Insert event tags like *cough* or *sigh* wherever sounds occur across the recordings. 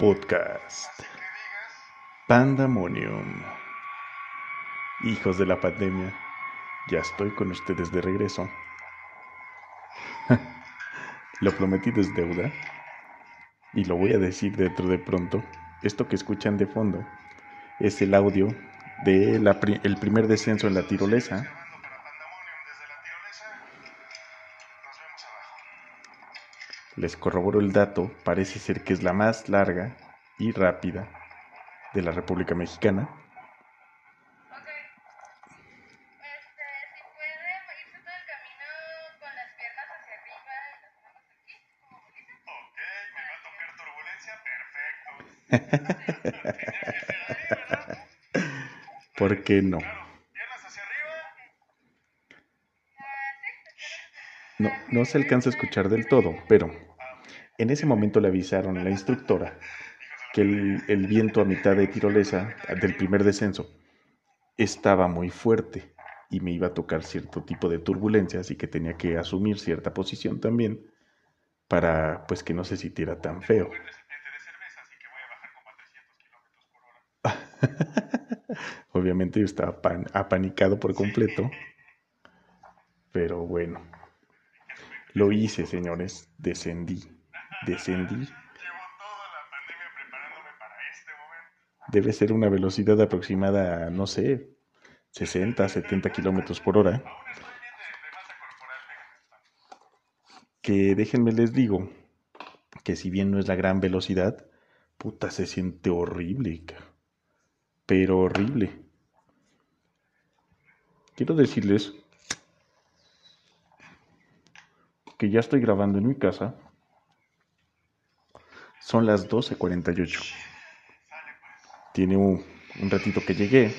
Podcast. Pandemonium. Hijos de la pandemia, ya estoy con ustedes de regreso. *laughs* lo prometido es deuda. Y lo voy a decir dentro de pronto. Esto que escuchan de fondo es el audio del de el primer descenso en la tirolesa Les corroboro el dato, parece ser que es la más larga y rápida de la República Mexicana. ¿Por qué no? No, no se alcanza a escuchar del todo, pero en ese momento le avisaron a la instructora que el, viento a mitad de tirolesa del primer descenso estaba muy fuerte y me iba a tocar cierto tipo de turbulencias y que tenía que asumir cierta posición también para pues que no se sintiera tan feo. *laughs* Obviamente yo estaba apanicado por completo, pero bueno, lo hice, señores, descendí descendí. Debe ser una velocidad aproximada, no sé, 60, 70 kilómetros por hora. Que déjenme les digo que si bien no es la gran velocidad, puta, se siente horrible, pero horrible. Quiero decirles que ya estoy grabando en mi casa son las 12.48. Tiene un, un ratito que llegué.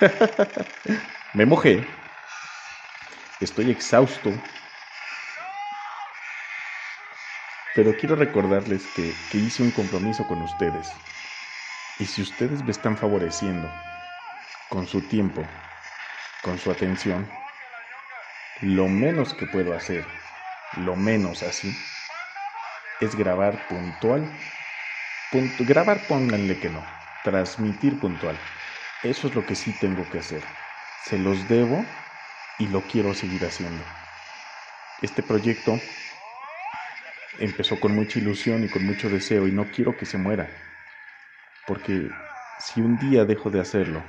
*laughs* Me mojé. Estoy exhausto. Pero quiero recordarles que, hice un compromiso con ustedes. Y si ustedes me están favoreciendo con su tiempo, con su atención, lo menos que puedo hacer, lo menos así, es grabar puntual. grabar pónganle que no, transmitir puntual. Eso es lo que sí tengo que hacer. Se los debo y lo quiero seguir haciendo. Este proyecto empezó con mucha ilusión y con mucho deseo y no quiero que se muera. Porque si un día dejo de hacerlo,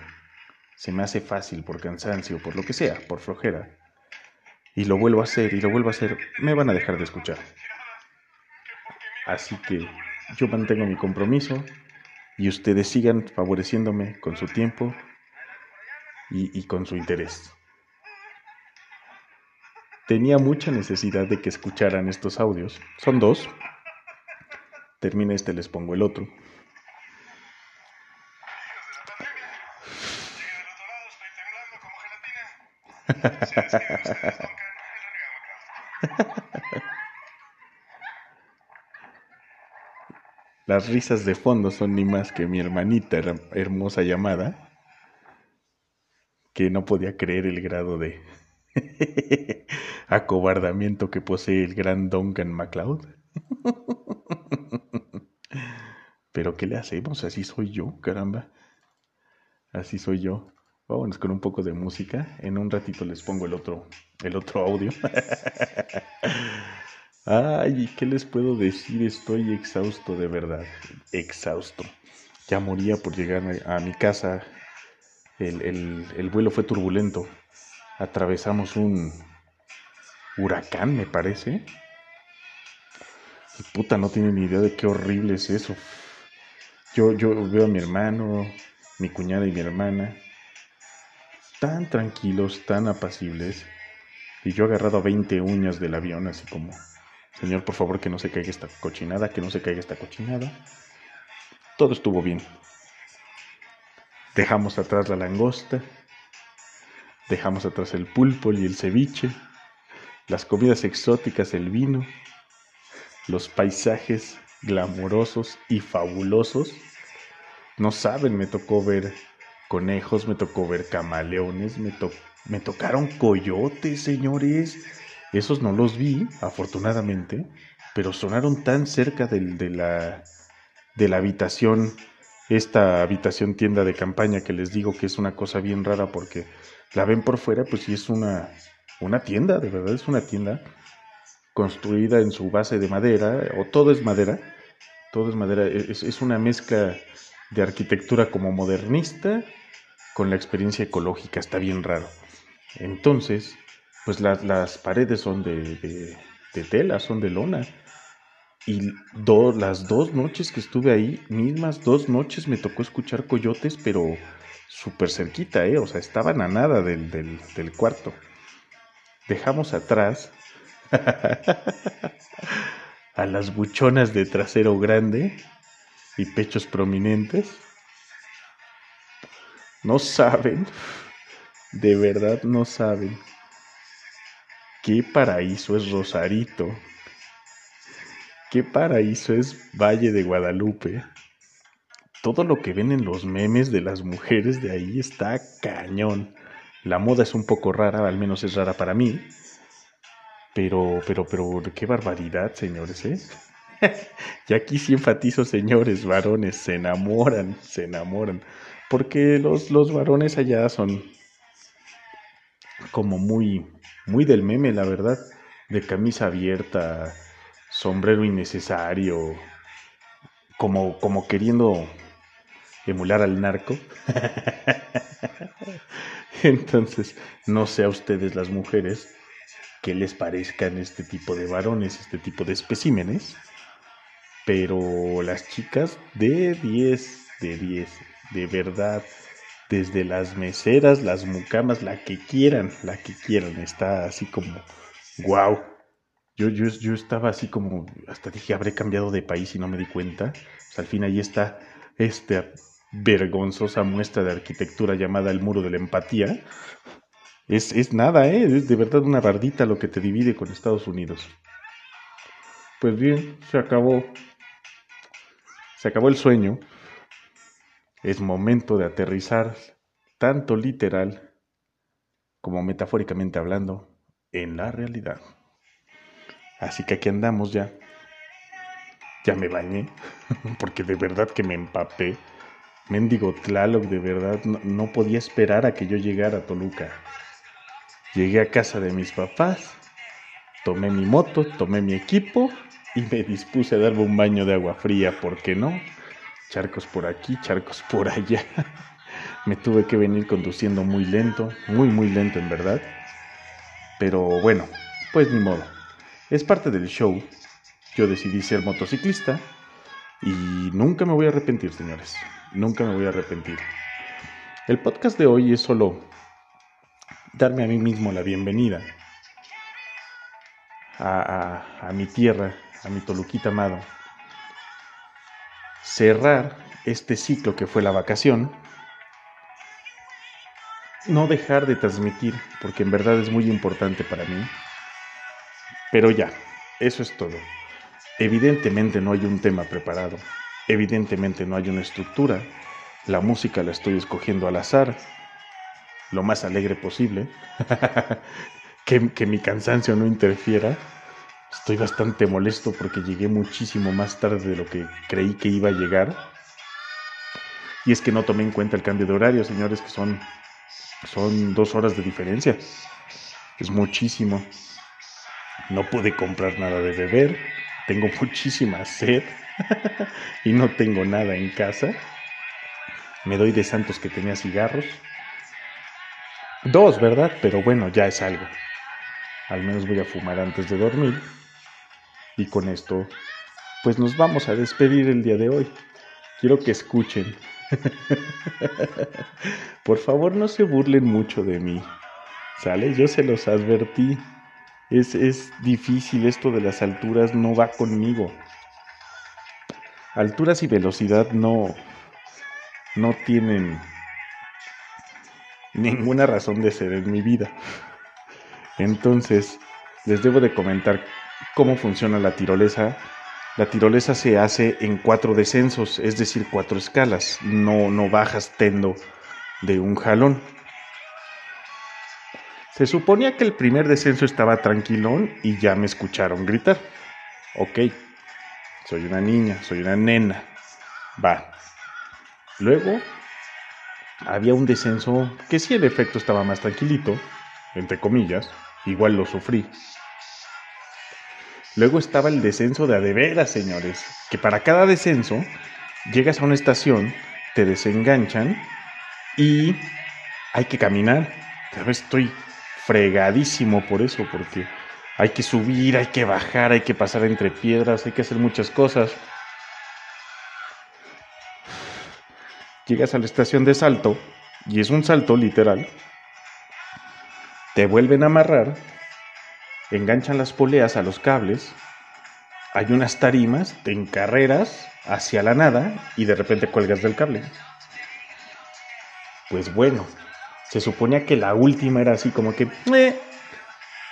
se me hace fácil por cansancio, por lo que sea, por flojera, y lo vuelvo a hacer y lo vuelvo a hacer, me van a dejar de escuchar. Así que yo mantengo mi compromiso y ustedes sigan favoreciéndome con su tiempo y, y con su interés. Tenía mucha necesidad de que escucharan estos audios. Son dos. Termina este, les pongo el otro. *laughs* Las risas de fondo son ni más que mi hermanita hermosa llamada, que no podía creer el grado de, *laughs* acobardamiento que posee el gran Duncan MacLeod. Pero ¿qué le hacemos? Así soy yo, caramba. Así soy yo. Vámonos con un poco de música. En un ratito les pongo el otro, el otro audio. *laughs* Ay, ¿qué les puedo decir? Estoy exhausto de verdad. Exhausto. Ya moría por llegar a mi casa. El, el vuelo fue turbulento atravesamos un huracán, me parece. Y puta, no tiene ni idea de qué horrible es eso. Yo, yo veo a mi hermano, mi cuñada y mi hermana tan tranquilos, tan apacibles. Y yo agarrado a 20 uñas del avión, así como, Señor, por favor, que no se caiga esta cochinada, que no se caiga esta cochinada. Todo estuvo bien. Dejamos atrás la langosta, Dejamos atrás el pulpo y el ceviche, las comidas exóticas, el vino, los paisajes glamorosos y fabulosos. No saben, me tocó ver conejos, me tocó ver camaleones, me, me tocaron coyotes, señores. Esos no los vi, afortunadamente, pero sonaron tan cerca de, la, de la habitación, esta habitación tienda de campaña que les digo que es una cosa bien rara porque la ven por fuera, pues sí es una, una tienda, de verdad es una tienda construida en su base de madera, o todo es madera, todo es madera, es, es una mezcla de arquitectura como modernista con la experiencia ecológica, está bien raro. Entonces, pues las paredes son de, tela, son de lona. Y las dos noches que estuve ahí, mismas dos noches me tocó escuchar coyotes, pero súper cerquita, ¿eh? O sea, estaban a nada del, del cuarto. Dejamos atrás *laughs* a las buchonas de trasero grande y pechos prominentes. No saben, de verdad no saben qué paraíso es Rosarito, qué paraíso es Valle de Guadalupe. Todo lo que ven en los memes de las mujeres de ahí está cañón. La moda es un poco rara, al menos es rara para mí. Pero, pero, pero, qué barbaridad, señores, ¿eh? *laughs* y aquí sí enfatizo, señores, varones, se enamoran, se enamoran. Porque los, los varones allá son como muy, muy del meme, la verdad. De camisa abierta, sombrero innecesario, como, como queriendo emular al narco. *laughs* *laughs* Entonces, no sé a ustedes las mujeres qué les parezcan este tipo de varones, este tipo de especímenes, pero las chicas de 10, de 10, de verdad, desde las meseras, las mucamas, la que quieran, la que quieran, está así como, wow. Yo, yo, yo estaba así como, hasta dije, habré cambiado de país y no me di cuenta. al fin ahí está esta vergonzosa muestra de arquitectura llamada el muro de la empatía. Es, es nada, ¿eh? es de verdad una bardita lo que te divide con Estados Unidos. Pues bien, se acabó. Se acabó el sueño es momento de aterrizar, tanto literal como metafóricamente hablando, en la realidad. Así que aquí andamos ya. Ya me bañé, *laughs* porque de verdad que me empapé. Mendigo Tlaloc, de verdad, no, podía esperar a que yo llegara a Toluca. Llegué a casa de mis papás, tomé mi moto, tomé mi equipo y me dispuse a darme un baño de agua fría, ¿por qué no? charcos por aquí, charcos por allá. *laughs* Me tuve que venir conduciendo muy lento, muy muy lento en verdad. Pero bueno, pues ni modo. Es parte del show. Yo decidí ser motociclista y nunca me voy a arrepentir, señores. Nunca me voy a arrepentir. El podcast de hoy es solo darme a mí mismo la bienvenida a, a mi tierra, a mi Toluquita amado cerrar este ciclo que fue la vacación, no dejar de transmitir, porque en verdad es muy importante para mí. Pero ya, eso es todo. Evidentemente no hay un tema preparado, evidentemente no hay una estructura, la música la estoy escogiendo al azar, lo más alegre posible, *laughs* que, que mi cansancio no interfiera Estoy bastante molesto porque llegué muchísimo más tarde de lo que creí que iba a llegar. Y es que no tomé en cuenta el cambio de horario, señores, que son, son dos horas de diferencia. Es muchísimo. No pude comprar nada de beber. Tengo *laughs* muchísima sed. *laughs* y no tengo nada en casa. Me doy de santos que tenía cigarros. Dos, ¿verdad? Pero bueno, ya es algo. Al menos voy a fumar antes de dormir. Y con esto, pues nos vamos a despedir el día de hoy. Quiero que escuchen. *laughs* Por favor, no se burlen mucho de mí. ¿Sale? Yo se los advertí. Es, es difícil esto de las alturas, no va conmigo. Alturas y velocidad no, no tienen ninguna razón de ser en mi vida. Entonces, les debo de comentar cómo funciona la tirolesa La tirolesa se hace en cuatro descensos, es decir, cuatro escalas. No, no bajas tendo de un jalón. Se suponía que el primer descenso estaba tranquilón y ya me escucharon gritar. Ok, soy una niña, soy una nena. Va. Luego había un descenso que sí en efecto estaba más tranquilito, entre comillas, igual lo sufrí. Luego estaba el descenso de adeveras, señores, que para cada descenso llegas a una estación, te desenganchan y hay que caminar. Estoy fregadísimo por eso, porque hay que subir, hay que bajar, hay que pasar entre piedras, hay que hacer muchas cosas. Llegas a la estación de salto y es un salto literal. Te vuelven a amarrar enganchan las poleas a los cables, hay unas tarimas, te encarreras hacia la nada y de repente cuelgas del cable. Pues bueno, se suponía que la última era así como que, eh,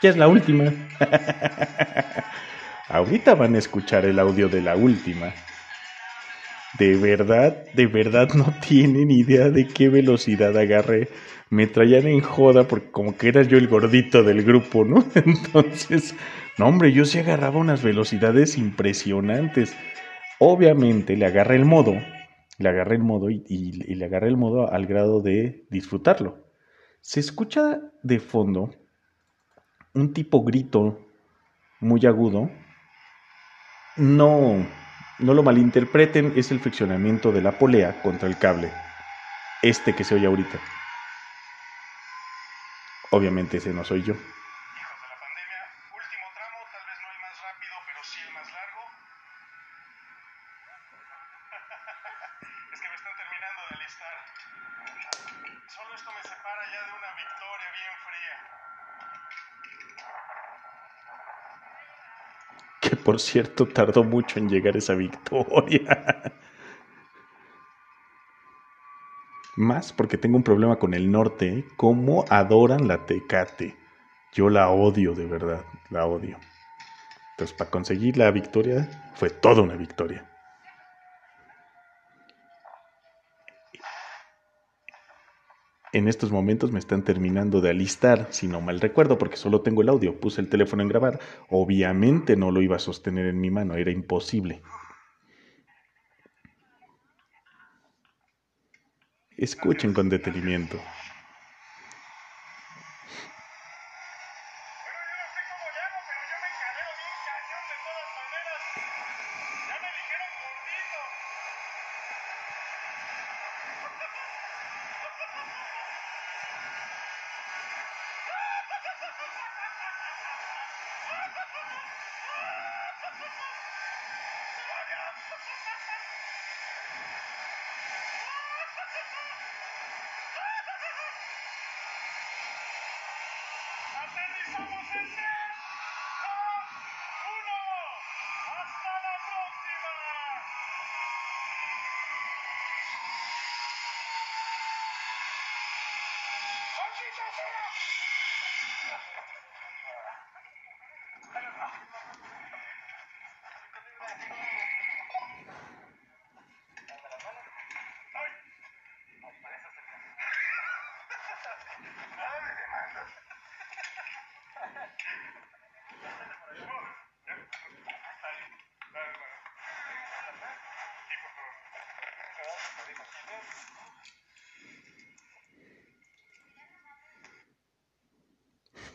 ya es la última. *laughs* Ahorita van a escuchar el audio de la última. De verdad, de verdad no tienen idea de qué velocidad agarré me traían en joda porque como que era yo el gordito del grupo, ¿no? *laughs* Entonces, no hombre, yo sí agarraba unas velocidades impresionantes. Obviamente le agarré el modo, le agarré el modo y, y le agarré el modo al grado de disfrutarlo. Se escucha de fondo un tipo grito muy agudo. No, no lo malinterpreten, es el friccionamiento de la polea contra el cable. Este que se oye ahorita. Obviamente ese no soy yo. Por cierto tardó mucho en llegar esa victoria. Más porque tengo un problema con el norte, cómo adoran la tecate. Yo la odio de verdad, la odio. Entonces, para conseguir la victoria, fue toda una victoria. En estos momentos me están terminando de alistar, si no mal recuerdo, porque solo tengo el audio. Puse el teléfono en grabar. Obviamente no lo iba a sostener en mi mano, era imposible. Escuchen con detenimiento.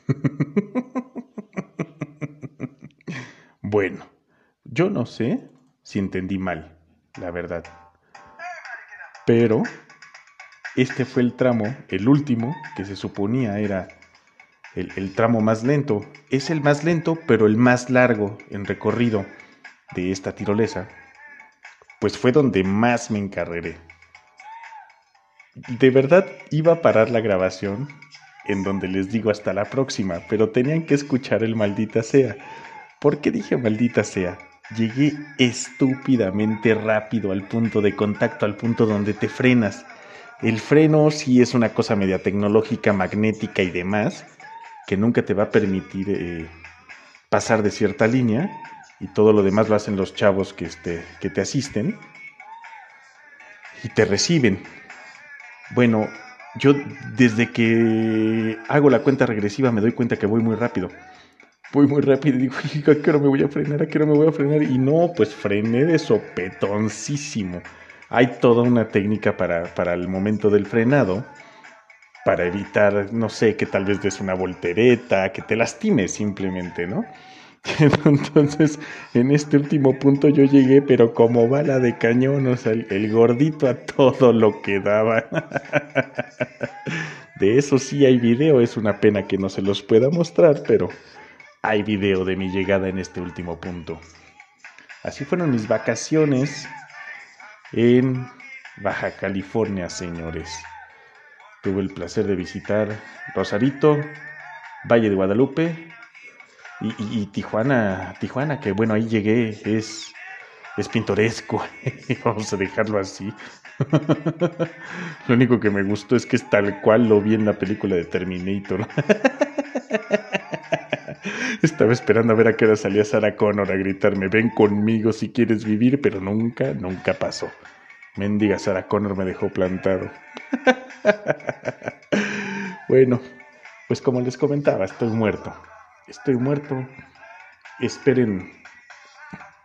*laughs* bueno, yo no sé si entendí mal, la verdad. Pero este fue el tramo, el último, que se suponía era el, tramo más lento. Es el más lento, pero el más largo en recorrido de esta tirolesa. Pues fue donde más me encarreré. De verdad iba a parar la grabación en donde les digo hasta la próxima, pero tenían que escuchar el maldita sea. ¿Por qué dije maldita sea? Llegué estúpidamente rápido al punto de contacto, al punto donde te frenas. El freno sí es una cosa media tecnológica, magnética y demás, que nunca te va a permitir eh, pasar de cierta línea, y todo lo demás lo hacen los chavos que, este, que te asisten y te reciben. Bueno, yo desde que hago la cuenta regresiva me doy cuenta que voy muy rápido. Voy muy rápido y digo, *laughs* ¿a qué hora me voy a frenar? ¿A qué hora me voy a frenar? Y no, pues frené de sopetoncísimo. Hay toda una técnica para, para el momento del frenado, para evitar, no sé, que tal vez des una voltereta, que te lastimes simplemente, ¿no? *laughs* Entonces, en este último punto yo llegué, pero como bala de cañón, o sea, el, gordito a todo lo que daba. *laughs* De eso sí hay video, es una pena que no se los pueda mostrar, pero hay video de mi llegada en este último punto. Así fueron mis vacaciones en Baja California, señores. Tuve el placer de visitar Rosarito, Valle de Guadalupe, y, Tijuana, Tijuana, que bueno, ahí llegué, es, es pintoresco, *laughs* vamos a dejarlo así. *laughs* lo único que me gustó es que es tal cual lo vi en la película de Terminator. *laughs* Estaba esperando a ver a qué hora salía Sarah Connor a gritarme, ven conmigo si quieres vivir, pero nunca, nunca pasó. Mendiga Sarah Connor me dejó plantado. bueno, pues como les comentaba, estoy muerto estoy muerto. Esperen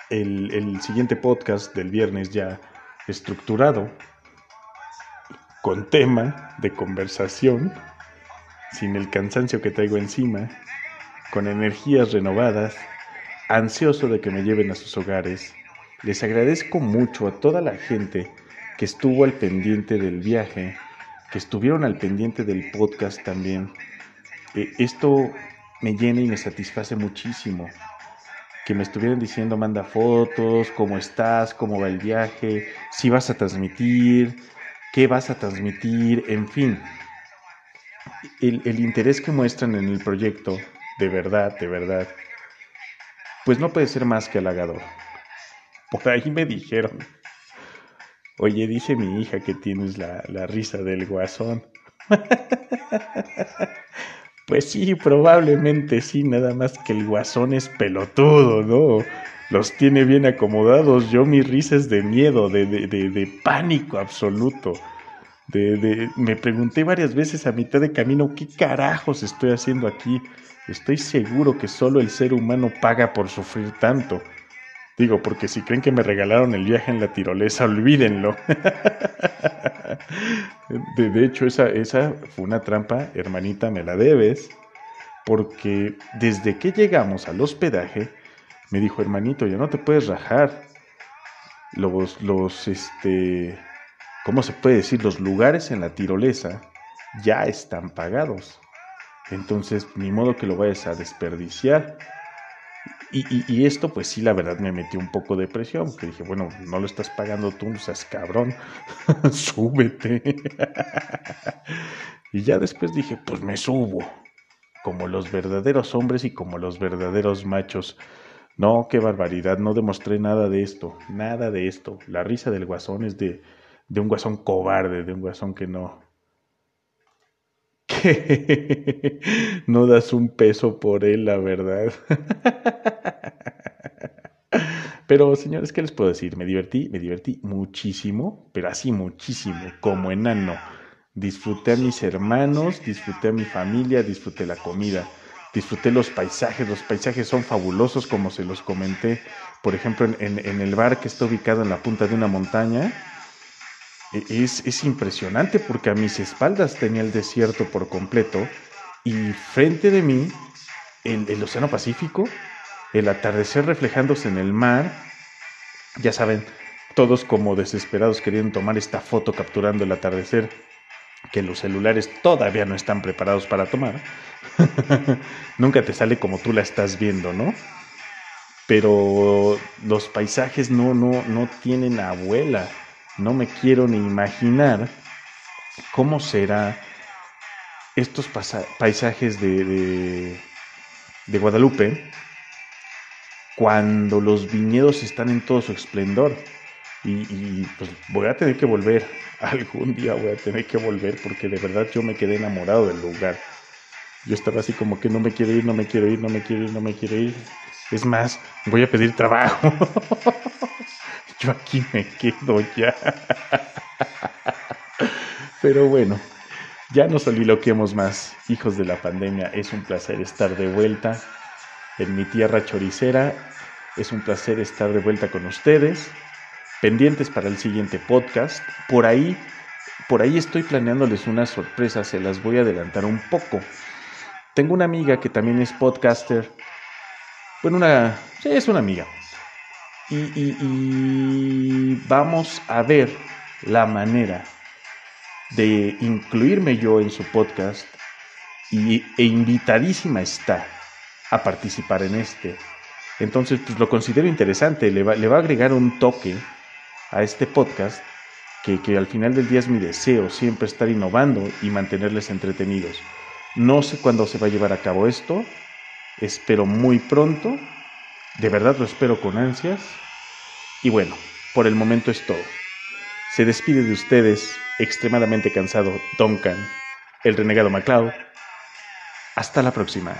el, siguiente podcast del viernes ya estructurado, con tema de conversación, sin el cansancio que traigo encima, con energías renovadas, ansioso de que me lleven a sus hogares. Les agradezco mucho a toda la gente que estuvo al pendiente del viaje, que estuvieron al pendiente del podcast también. Eh, esto me llena y me satisface muchísimo. Que me estuvieran diciendo, manda fotos, cómo estás, cómo va el viaje, si vas a transmitir, qué vas a transmitir, en fin. El, el interés que muestran en el proyecto, de verdad, de verdad, pues no puede ser más que halagador. Por ahí me dijeron, oye, dice mi hija que tienes la, la risa del guasón. *laughs* Pues sí, probablemente sí, nada más que el guasón es pelotudo, ¿no? Los tiene bien acomodados. Yo mi risa es de miedo, de, de, de, pánico absoluto. De, de, me pregunté varias veces a mitad de camino, ¿qué carajos estoy haciendo aquí? Estoy seguro que solo el ser humano paga por sufrir tanto. Digo, porque si creen que me regalaron el viaje en la tirolesa, olvídenlo. *laughs* De, hecho, esa, esa fue una trampa, hermanita, me la debes, porque desde que llegamos al hospedaje, me dijo, hermanito, ya no te puedes rajar. Los, los, este, ¿cómo se puede decir? Los lugares en la tirolesa ya están pagados. Entonces, ni modo que lo vayas a desperdiciar. Y, esto, pues sí, la verdad me metió un poco de presión, que dije, bueno, no lo estás pagando tú, no seas cabrón, *laughs* súbete. y ya después dije, pues me subo, como los verdaderos hombres y como los verdaderos machos. No, qué barbaridad, no demostré nada de esto, nada de esto. La risa del guasón es de, de un guasón cobarde, de un guasón que no, *laughs* no das un peso por él, la verdad. *laughs* Pero señores, ¿qué les puedo decir? Me divertí, me divertí muchísimo, pero así muchísimo, como enano. Disfruté a mis hermanos, disfruté a mi familia, disfruté la comida, disfruté los paisajes. Los paisajes son fabulosos, como se los comenté. Por ejemplo, en el bar que está ubicado en la punta de una montaña, e, es, impresionante porque a mis espaldas tenía el desierto por completo y frente de mí el, el Océano Pacífico, el atardecer reflejándose en el mar, ya saben, todos como desesperados querían tomar esta foto capturando el atardecer que los celulares todavía no están preparados para tomar. *laughs* Nunca te sale como tú la estás viendo, ¿no? Pero los paisajes no, no, no tienen abuela no me quiero ni imaginar cómo será estos paisajes de, de, Guadalupe cuando los viñedos están en todo su esplendor. Y, pues voy a tener que volver, *laughs* algún día voy a tener que volver porque de verdad yo me quedé enamorado del lugar. Yo estaba así como que no me quiero ir, no me quiero ir, no me quiero ir, no me quiero ir. Es más, voy a pedir trabajo. *laughs* Yo aquí me quedo ya. Pero bueno, ya nos soliloquemos más. Hijos de la pandemia, es un placer estar de vuelta en mi tierra choricera. Es un placer estar de vuelta con ustedes. Pendientes para el siguiente podcast. Por ahí, por ahí estoy planeándoles una sorpresa, se las voy a adelantar un poco. Tengo una amiga que también es podcaster. Bueno, una. Es una amiga. Y, vamos a ver la manera de incluirme yo en su podcast y, e invitadísima está a participar en este. Entonces, pues lo considero interesante, le va, le va a agregar un toque a este podcast que, que, al final del día es mi deseo, siempre estar innovando y mantenerles entretenidos. No sé cuándo se va a llevar a cabo esto, espero muy pronto, de verdad lo espero con ansias. Y bueno, por el momento es todo. Se despide de ustedes, extremadamente cansado, Duncan, el renegado MacLeod. Hasta la próxima.